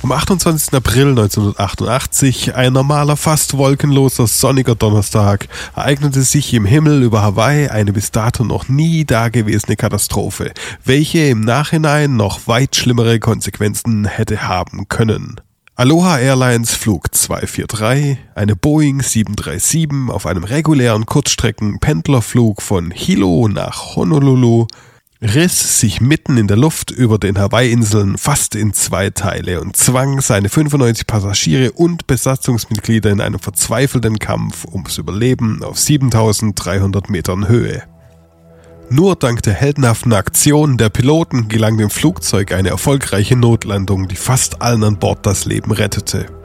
Am 28. April 1988, ein normaler, fast wolkenloser, sonniger Donnerstag, ereignete sich im Himmel über Hawaii eine bis dato noch nie dagewesene Katastrophe, welche im Nachhinein noch weit schlimmere Konsequenzen hätte haben können. Aloha Airlines Flug 243, eine Boeing 737 auf einem regulären Kurzstrecken-Pendlerflug von Hilo nach Honolulu riss sich mitten in der Luft über den Hawaii-Inseln fast in zwei Teile und zwang seine 95 Passagiere und Besatzungsmitglieder in einem verzweifelten Kampf ums Überleben auf 7300 Metern Höhe. Nur dank der heldenhaften Aktion der Piloten gelang dem Flugzeug eine erfolgreiche Notlandung, die fast allen an Bord das Leben rettete.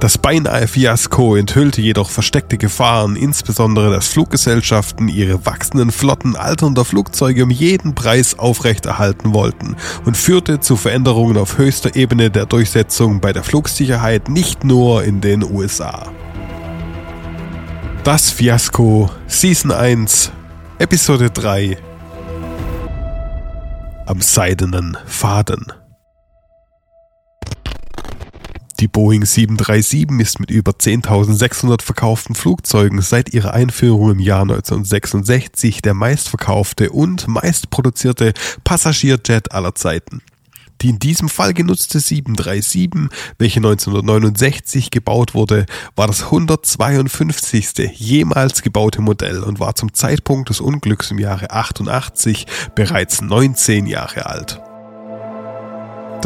Das beinahe Fiasko enthüllte jedoch versteckte Gefahren, insbesondere dass Fluggesellschaften ihre wachsenden Flotten alternder Flugzeuge um jeden Preis aufrechterhalten wollten und führte zu Veränderungen auf höchster Ebene der Durchsetzung bei der Flugsicherheit nicht nur in den USA. Das Fiasko Season 1 Episode 3 Am seidenen Faden die Boeing 737 ist mit über 10.600 verkauften Flugzeugen seit ihrer Einführung im Jahr 1966 der meistverkaufte und meistproduzierte Passagierjet aller Zeiten. Die in diesem Fall genutzte 737, welche 1969 gebaut wurde, war das 152. jemals gebaute Modell und war zum Zeitpunkt des Unglücks im Jahre 88 bereits 19 Jahre alt.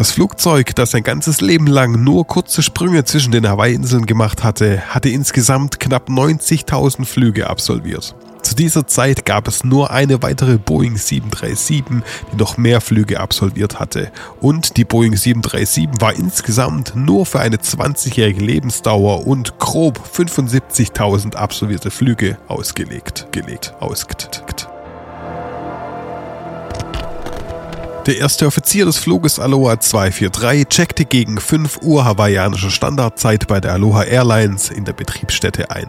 Das Flugzeug, das sein ganzes Leben lang nur kurze Sprünge zwischen den Hawaii-Inseln gemacht hatte, hatte insgesamt knapp 90.000 Flüge absolviert. Zu dieser Zeit gab es nur eine weitere Boeing 737, die noch mehr Flüge absolviert hatte. Und die Boeing 737 war insgesamt nur für eine 20-jährige Lebensdauer und grob 75.000 absolvierte Flüge ausgelegt. Gelegt, ausgelegt. Der erste Offizier des Fluges Aloha 243 checkte gegen 5 Uhr hawaiianischer Standardzeit bei der Aloha Airlines in der Betriebsstätte ein.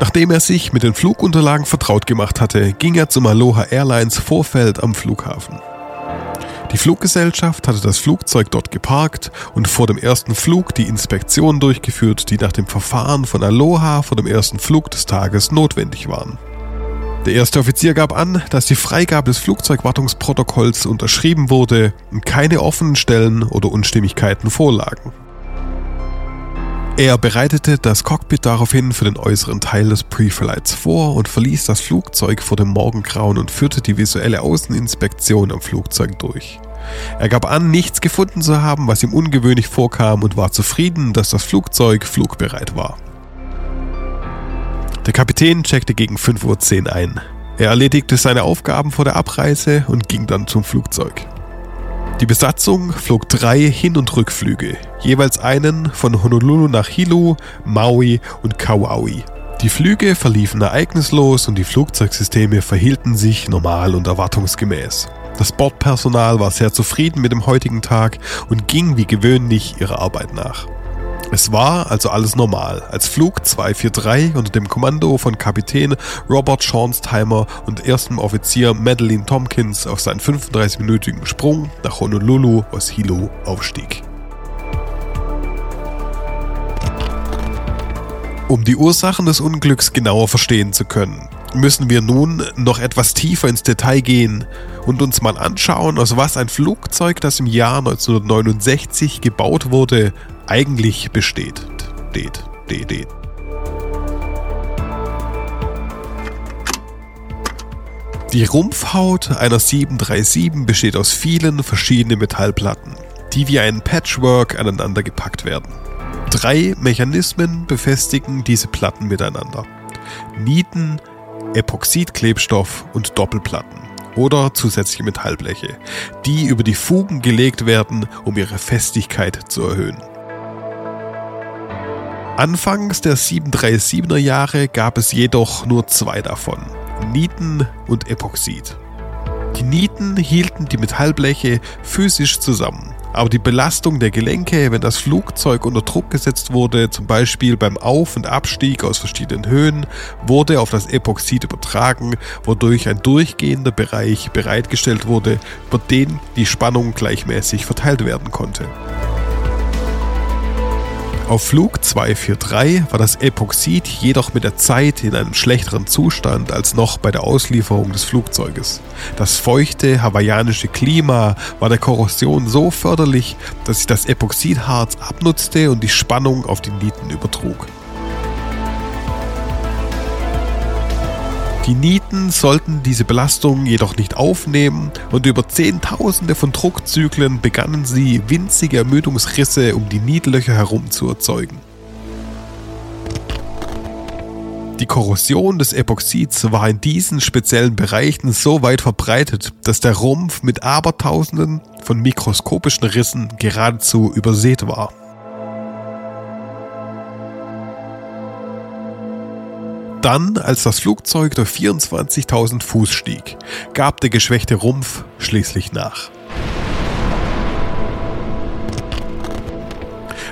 Nachdem er sich mit den Flugunterlagen vertraut gemacht hatte, ging er zum Aloha Airlines Vorfeld am Flughafen. Die Fluggesellschaft hatte das Flugzeug dort geparkt und vor dem ersten Flug die Inspektion durchgeführt, die nach dem Verfahren von Aloha vor dem ersten Flug des Tages notwendig waren. Der erste Offizier gab an, dass die Freigabe des Flugzeugwartungsprotokolls unterschrieben wurde und keine offenen Stellen oder Unstimmigkeiten vorlagen. Er bereitete das Cockpit daraufhin für den äußeren Teil des Pre-Flights vor und verließ das Flugzeug vor dem Morgengrauen und führte die visuelle Außeninspektion am Flugzeug durch. Er gab an, nichts gefunden zu haben, was ihm ungewöhnlich vorkam und war zufrieden, dass das Flugzeug flugbereit war. Der Kapitän checkte gegen 5.10 Uhr ein. Er erledigte seine Aufgaben vor der Abreise und ging dann zum Flugzeug. Die Besatzung flog drei Hin- und Rückflüge, jeweils einen von Honolulu nach Hilo, Maui und Kauai. Die Flüge verliefen ereignislos und die Flugzeugsysteme verhielten sich normal und erwartungsgemäß. Das Bordpersonal war sehr zufrieden mit dem heutigen Tag und ging wie gewöhnlich ihrer Arbeit nach. Es war also alles normal, als Flug 243 unter dem Kommando von Kapitän Robert Schornsteimer und erstem Offizier Madeline Tompkins auf seinen 35-minütigen Sprung nach Honolulu aus Hilo aufstieg. Um die Ursachen des Unglücks genauer verstehen zu können, müssen wir nun noch etwas tiefer ins Detail gehen und uns mal anschauen, aus was ein Flugzeug, das im Jahr 1969 gebaut wurde, eigentlich besteht. Det, det, det. Die Rumpfhaut einer 737 besteht aus vielen verschiedenen Metallplatten, die wie ein Patchwork aneinander gepackt werden. Drei Mechanismen befestigen diese Platten miteinander. Nieten, Epoxidklebstoff und Doppelplatten oder zusätzliche Metallbleche, die über die Fugen gelegt werden, um ihre Festigkeit zu erhöhen. Anfangs der 737er Jahre gab es jedoch nur zwei davon, Nieten und Epoxid. Die Nieten hielten die Metallbleche physisch zusammen, aber die Belastung der Gelenke, wenn das Flugzeug unter Druck gesetzt wurde, zum Beispiel beim Auf- und Abstieg aus verschiedenen Höhen, wurde auf das Epoxid übertragen, wodurch ein durchgehender Bereich bereitgestellt wurde, über den die Spannung gleichmäßig verteilt werden konnte. Auf Flug 243 war das Epoxid jedoch mit der Zeit in einem schlechteren Zustand als noch bei der Auslieferung des Flugzeuges. Das feuchte hawaiianische Klima war der Korrosion so förderlich, dass sich das Epoxidharz abnutzte und die Spannung auf die Nieten übertrug. Die Nieten sollten diese Belastung jedoch nicht aufnehmen und über Zehntausende von Druckzyklen begannen sie, winzige Ermüdungsrisse um die Nietlöcher herum zu erzeugen. Die Korrosion des Epoxids war in diesen speziellen Bereichen so weit verbreitet, dass der Rumpf mit Abertausenden von mikroskopischen Rissen geradezu übersät war. Dann, als das Flugzeug durch 24.000 Fuß stieg, gab der geschwächte Rumpf schließlich nach.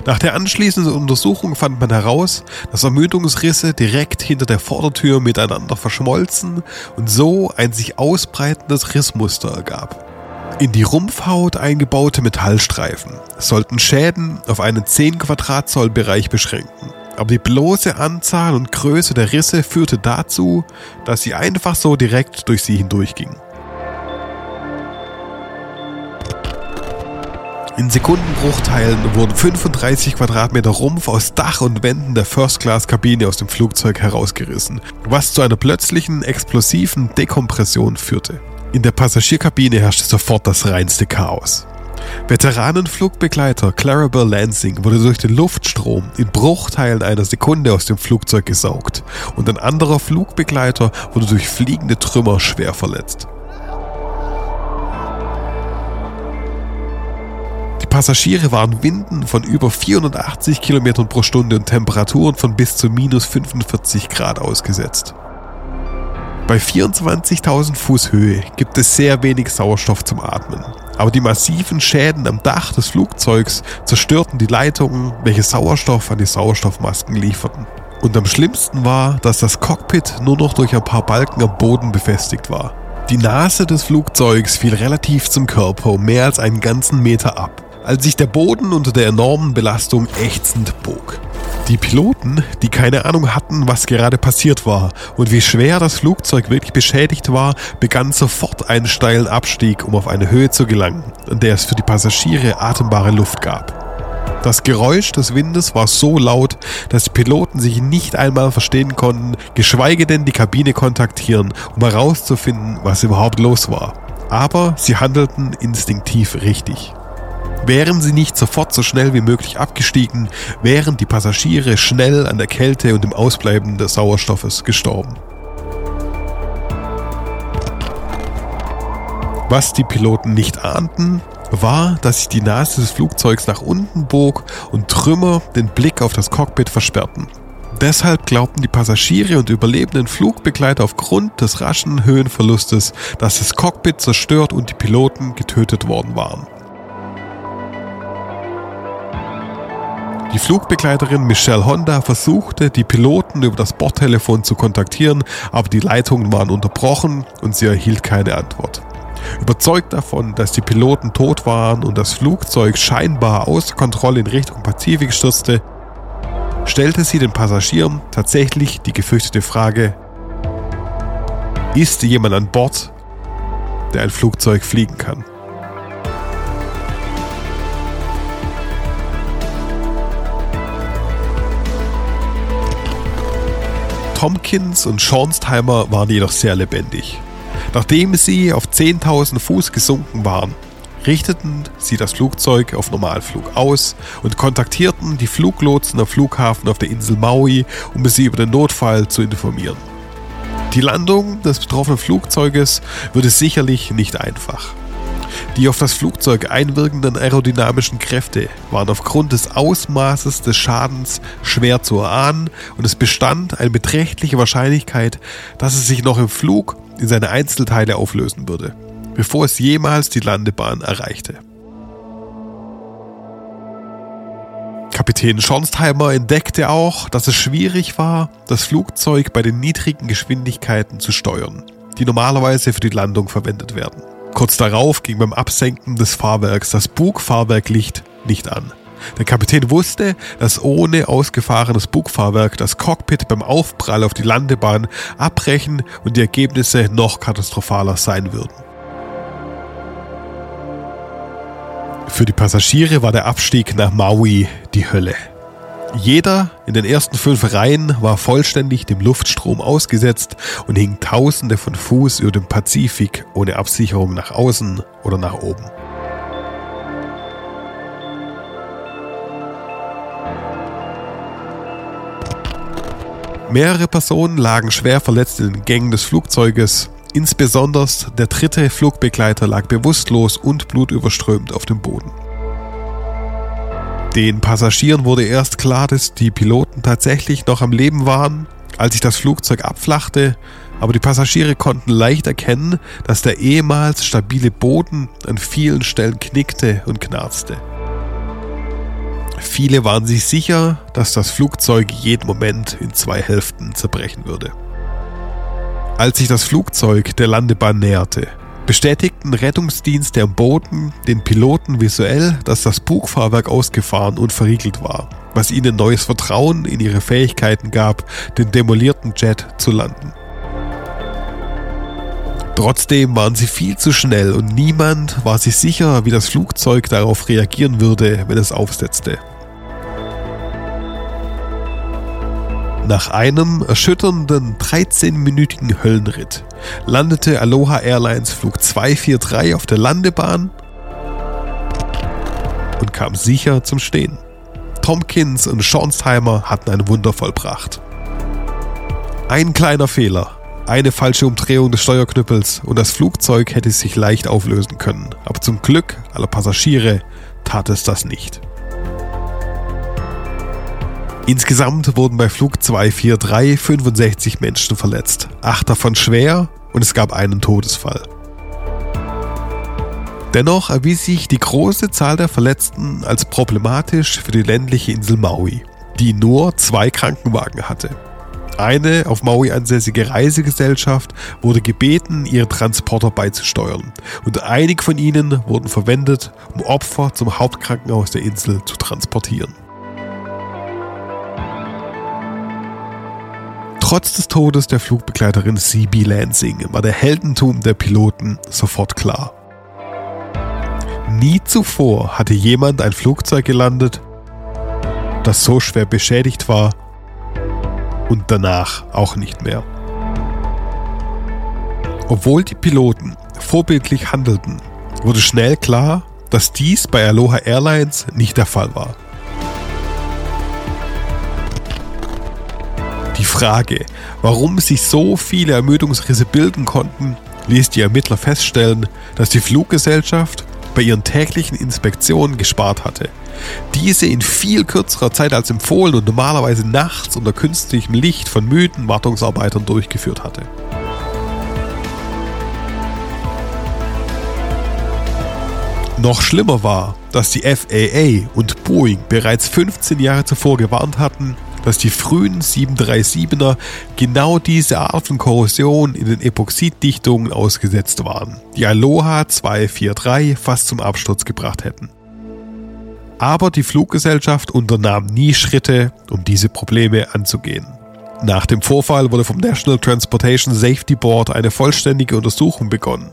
Nach der anschließenden Untersuchung fand man heraus, dass Ermüdungsrisse direkt hinter der Vordertür miteinander verschmolzen und so ein sich ausbreitendes Rissmuster ergab. In die Rumpfhaut eingebaute Metallstreifen sollten Schäden auf einen 10 Quadratzoll Bereich beschränken aber die bloße Anzahl und Größe der Risse führte dazu, dass sie einfach so direkt durch sie hindurchgingen. In Sekundenbruchteilen wurden 35 Quadratmeter Rumpf aus Dach und Wänden der First-Class-Kabine aus dem Flugzeug herausgerissen, was zu einer plötzlichen explosiven Dekompression führte. In der Passagierkabine herrschte sofort das reinste Chaos. Veteranenflugbegleiter Clarabelle Lansing wurde durch den Luftstrom in Bruchteilen einer Sekunde aus dem Flugzeug gesaugt und ein anderer Flugbegleiter wurde durch fliegende Trümmer schwer verletzt. Die Passagiere waren Winden von über 480 km pro Stunde und Temperaturen von bis zu minus 45 Grad ausgesetzt. Bei 24.000 Fuß Höhe gibt es sehr wenig Sauerstoff zum Atmen. Aber die massiven Schäden am Dach des Flugzeugs zerstörten die Leitungen, welche Sauerstoff an die Sauerstoffmasken lieferten. Und am schlimmsten war, dass das Cockpit nur noch durch ein paar Balken am Boden befestigt war. Die Nase des Flugzeugs fiel relativ zum Körper um mehr als einen ganzen Meter ab, als sich der Boden unter der enormen Belastung ächzend bog. Die Piloten, die keine Ahnung hatten, was gerade passiert war und wie schwer das Flugzeug wirklich beschädigt war, begannen sofort einen steilen Abstieg, um auf eine Höhe zu gelangen, an der es für die Passagiere atembare Luft gab. Das Geräusch des Windes war so laut, dass die Piloten sich nicht einmal verstehen konnten, geschweige denn die Kabine kontaktieren, um herauszufinden, was überhaupt los war. Aber sie handelten instinktiv richtig. Wären sie nicht sofort so schnell wie möglich abgestiegen, wären die Passagiere schnell an der Kälte und dem Ausbleiben des Sauerstoffes gestorben. Was die Piloten nicht ahnten, war, dass sich die Nase des Flugzeugs nach unten bog und Trümmer den Blick auf das Cockpit versperrten. Deshalb glaubten die Passagiere und überlebenden Flugbegleiter aufgrund des raschen Höhenverlustes, dass das Cockpit zerstört und die Piloten getötet worden waren. Die Flugbegleiterin Michelle Honda versuchte, die Piloten über das Bordtelefon zu kontaktieren, aber die Leitungen waren unterbrochen und sie erhielt keine Antwort. Überzeugt davon, dass die Piloten tot waren und das Flugzeug scheinbar außer Kontrolle in Richtung Pazifik stürzte, stellte sie den Passagieren tatsächlich die gefürchtete Frage, ist jemand an Bord, der ein Flugzeug fliegen kann? Tompkins und Schornstheimer waren jedoch sehr lebendig. Nachdem sie auf 10.000 Fuß gesunken waren, richteten sie das Flugzeug auf Normalflug aus und kontaktierten die Fluglotsen am Flughafen auf der Insel Maui, um sie über den Notfall zu informieren. Die Landung des betroffenen Flugzeuges würde sicherlich nicht einfach. Die auf das Flugzeug einwirkenden aerodynamischen Kräfte waren aufgrund des Ausmaßes des Schadens schwer zu erahnen und es bestand eine beträchtliche Wahrscheinlichkeit, dass es sich noch im Flug in seine Einzelteile auflösen würde, bevor es jemals die Landebahn erreichte. Kapitän Schornstheimer entdeckte auch, dass es schwierig war, das Flugzeug bei den niedrigen Geschwindigkeiten zu steuern, die normalerweise für die Landung verwendet werden. Kurz darauf ging beim Absenken des Fahrwerks das Bugfahrwerklicht nicht an. Der Kapitän wusste, dass ohne ausgefahrenes Bugfahrwerk das Cockpit beim Aufprall auf die Landebahn abbrechen und die Ergebnisse noch katastrophaler sein würden. Für die Passagiere war der Abstieg nach Maui die Hölle. Jeder in den ersten fünf Reihen war vollständig dem Luftstrom ausgesetzt und hing tausende von Fuß über dem Pazifik ohne Absicherung nach außen oder nach oben. Mehrere Personen lagen schwer verletzt in den Gängen des Flugzeuges. Insbesondere der dritte Flugbegleiter lag bewusstlos und blutüberströmt auf dem Boden. Den Passagieren wurde erst klar, dass die Piloten tatsächlich noch am Leben waren, als sich das Flugzeug abflachte, aber die Passagiere konnten leicht erkennen, dass der ehemals stabile Boden an vielen Stellen knickte und knarzte. Viele waren sich sicher, dass das Flugzeug jeden Moment in zwei Hälften zerbrechen würde. Als sich das Flugzeug der Landebahn näherte, bestätigten Rettungsdienste am Boden den Piloten visuell, dass das Bugfahrwerk ausgefahren und verriegelt war, was ihnen neues Vertrauen in ihre Fähigkeiten gab, den demolierten Jet zu landen. Trotzdem waren sie viel zu schnell und niemand war sich sicher, wie das Flugzeug darauf reagieren würde, wenn es aufsetzte. Nach einem erschütternden 13-minütigen Höllenritt landete Aloha Airlines Flug 243 auf der Landebahn und kam sicher zum Stehen. Tompkins und Schornsheimer hatten ein Wunder vollbracht. Ein kleiner Fehler, eine falsche Umdrehung des Steuerknüppels und das Flugzeug hätte sich leicht auflösen können, aber zum Glück aller Passagiere tat es das nicht. Insgesamt wurden bei Flug 243 65 Menschen verletzt, acht davon schwer und es gab einen Todesfall. Dennoch erwies sich die große Zahl der Verletzten als problematisch für die ländliche Insel Maui, die nur zwei Krankenwagen hatte. Eine auf Maui ansässige Reisegesellschaft wurde gebeten, ihre Transporter beizusteuern und einige von ihnen wurden verwendet, um Opfer zum Hauptkrankenhaus der Insel zu transportieren. Trotz des Todes der Flugbegleiterin CB Lansing war der Heldentum der Piloten sofort klar. Nie zuvor hatte jemand ein Flugzeug gelandet, das so schwer beschädigt war und danach auch nicht mehr. Obwohl die Piloten vorbildlich handelten, wurde schnell klar, dass dies bei Aloha Airlines nicht der Fall war. Frage, warum sich so viele Ermüdungsrisse bilden konnten, ließ die Ermittler feststellen, dass die Fluggesellschaft bei ihren täglichen Inspektionen gespart hatte. Diese in viel kürzerer Zeit als empfohlen und normalerweise nachts unter künstlichem Licht von müden Wartungsarbeitern durchgeführt hatte. Noch schlimmer war, dass die FAA und Boeing bereits 15 Jahre zuvor gewarnt hatten, dass die frühen 737er genau diese Art von Korrosion in den Epoxiddichtungen ausgesetzt waren, die Aloha 243 fast zum Absturz gebracht hätten. Aber die Fluggesellschaft unternahm nie Schritte, um diese Probleme anzugehen. Nach dem Vorfall wurde vom National Transportation Safety Board eine vollständige Untersuchung begonnen.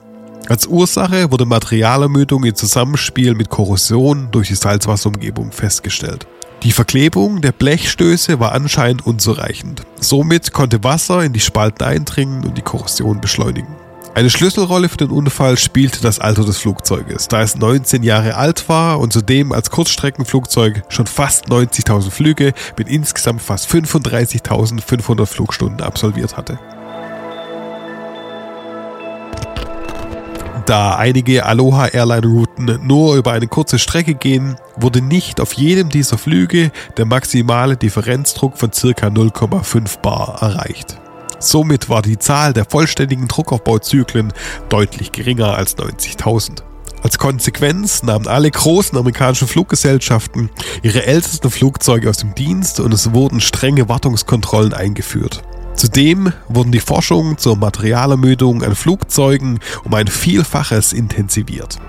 Als Ursache wurde Materialermüdung im Zusammenspiel mit Korrosion durch die Salzwasserumgebung festgestellt. Die Verklebung der Blechstöße war anscheinend unzureichend. Somit konnte Wasser in die Spalten eindringen und die Korrosion beschleunigen. Eine Schlüsselrolle für den Unfall spielte das Alter des Flugzeuges, da es 19 Jahre alt war und zudem als Kurzstreckenflugzeug schon fast 90.000 Flüge mit insgesamt fast 35.500 Flugstunden absolviert hatte. Da einige Aloha Airline Routen nur über eine kurze Strecke gehen, wurde nicht auf jedem dieser Flüge der maximale Differenzdruck von ca. 0,5 bar erreicht. Somit war die Zahl der vollständigen Druckaufbauzyklen deutlich geringer als 90.000. Als Konsequenz nahmen alle großen amerikanischen Fluggesellschaften ihre ältesten Flugzeuge aus dem Dienst und es wurden strenge Wartungskontrollen eingeführt. Zudem wurden die Forschungen zur Materialermüdung an Flugzeugen um ein Vielfaches intensiviert.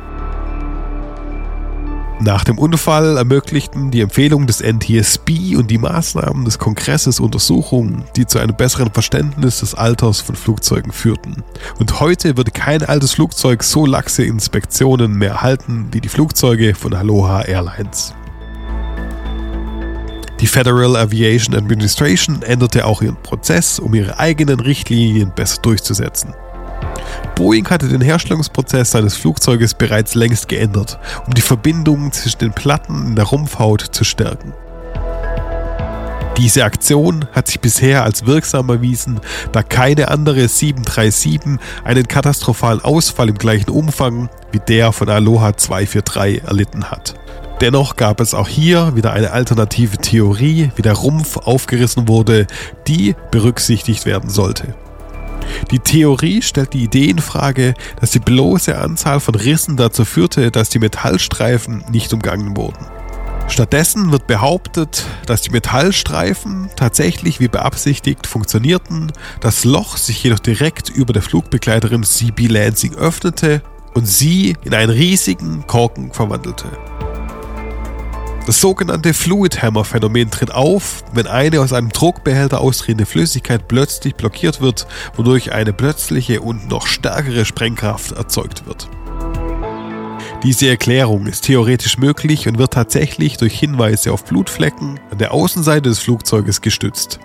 Nach dem Unfall ermöglichten die Empfehlungen des NTSB und die Maßnahmen des Kongresses Untersuchungen, die zu einem besseren Verständnis des Alters von Flugzeugen führten. Und heute würde kein altes Flugzeug so laxe Inspektionen mehr erhalten wie die Flugzeuge von Aloha Airlines. Die Federal Aviation Administration änderte auch ihren Prozess, um ihre eigenen Richtlinien besser durchzusetzen. Boeing hatte den Herstellungsprozess seines Flugzeuges bereits längst geändert, um die Verbindung zwischen den Platten in der Rumpfhaut zu stärken. Diese Aktion hat sich bisher als wirksam erwiesen, da keine andere 737 einen katastrophalen Ausfall im gleichen Umfang wie der von Aloha 243 erlitten hat. Dennoch gab es auch hier wieder eine alternative Theorie, wie der Rumpf aufgerissen wurde, die berücksichtigt werden sollte. Die Theorie stellt die Idee in Frage, dass die bloße Anzahl von Rissen dazu führte, dass die Metallstreifen nicht umgangen wurden. Stattdessen wird behauptet, dass die Metallstreifen tatsächlich wie beabsichtigt funktionierten, das Loch sich jedoch direkt über der Flugbegleiterin CB Lansing öffnete und sie in einen riesigen Korken verwandelte. Das sogenannte Fluid Hammer Phänomen tritt auf, wenn eine aus einem Druckbehälter austretende Flüssigkeit plötzlich blockiert wird, wodurch eine plötzliche und noch stärkere Sprengkraft erzeugt wird. Diese Erklärung ist theoretisch möglich und wird tatsächlich durch Hinweise auf Blutflecken an der Außenseite des Flugzeuges gestützt,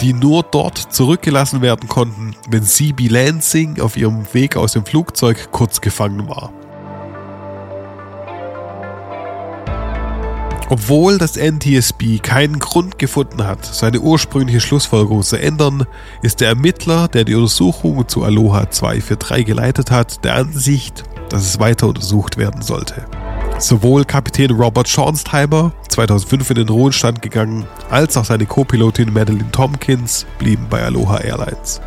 die nur dort zurückgelassen werden konnten, wenn CB Lansing auf ihrem Weg aus dem Flugzeug kurz gefangen war. Obwohl das NTSB keinen Grund gefunden hat, seine ursprüngliche Schlussfolgerung zu ändern, ist der Ermittler, der die Untersuchung zu Aloha 243 geleitet hat, der Ansicht, dass es weiter untersucht werden sollte. Sowohl Kapitän Robert Schornsteimer, 2005 in den Ruhestand gegangen, als auch seine Co-Pilotin Madeline Tompkins blieben bei Aloha Airlines.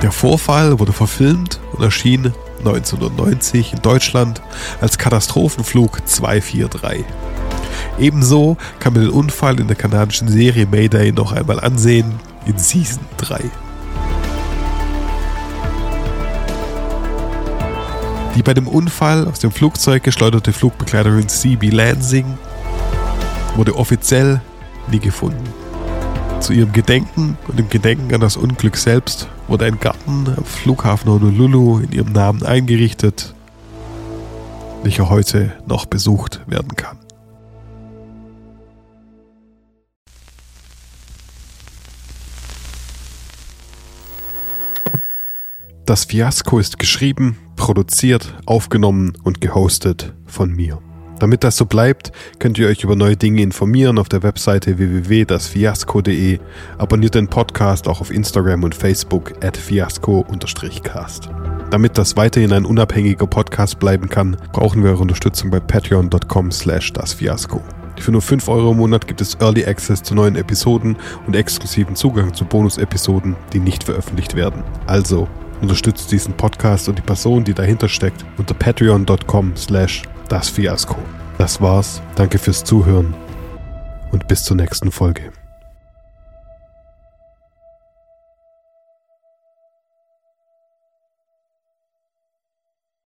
Der Vorfall wurde verfilmt und erschien 1990 in Deutschland als Katastrophenflug 243. Ebenso kann man den Unfall in der kanadischen Serie Mayday noch einmal ansehen in Season 3. Die bei dem Unfall aus dem Flugzeug geschleuderte Flugbegleiterin CB Lansing wurde offiziell nie gefunden. Zu ihrem Gedenken und dem Gedenken an das Unglück selbst wurde ein Garten am Flughafen Honolulu in ihrem Namen eingerichtet, welcher heute noch besucht werden kann. Das Fiasko ist geschrieben, produziert, aufgenommen und gehostet von mir. Damit das so bleibt, könnt ihr euch über neue Dinge informieren auf der Webseite www.dasfiasko.de. Abonniert den Podcast auch auf Instagram und Facebook at fiasco-cast. Damit das weiterhin ein unabhängiger Podcast bleiben kann, brauchen wir eure Unterstützung bei patreon.com slash dasfiasko. Für nur 5 Euro im Monat gibt es Early Access zu neuen Episoden und exklusiven Zugang zu Bonus-Episoden, die nicht veröffentlicht werden. Also Unterstützt diesen Podcast und die Person, die dahinter steckt, unter patreon.com slash das Fiasko. Das war's. Danke fürs Zuhören und bis zur nächsten Folge.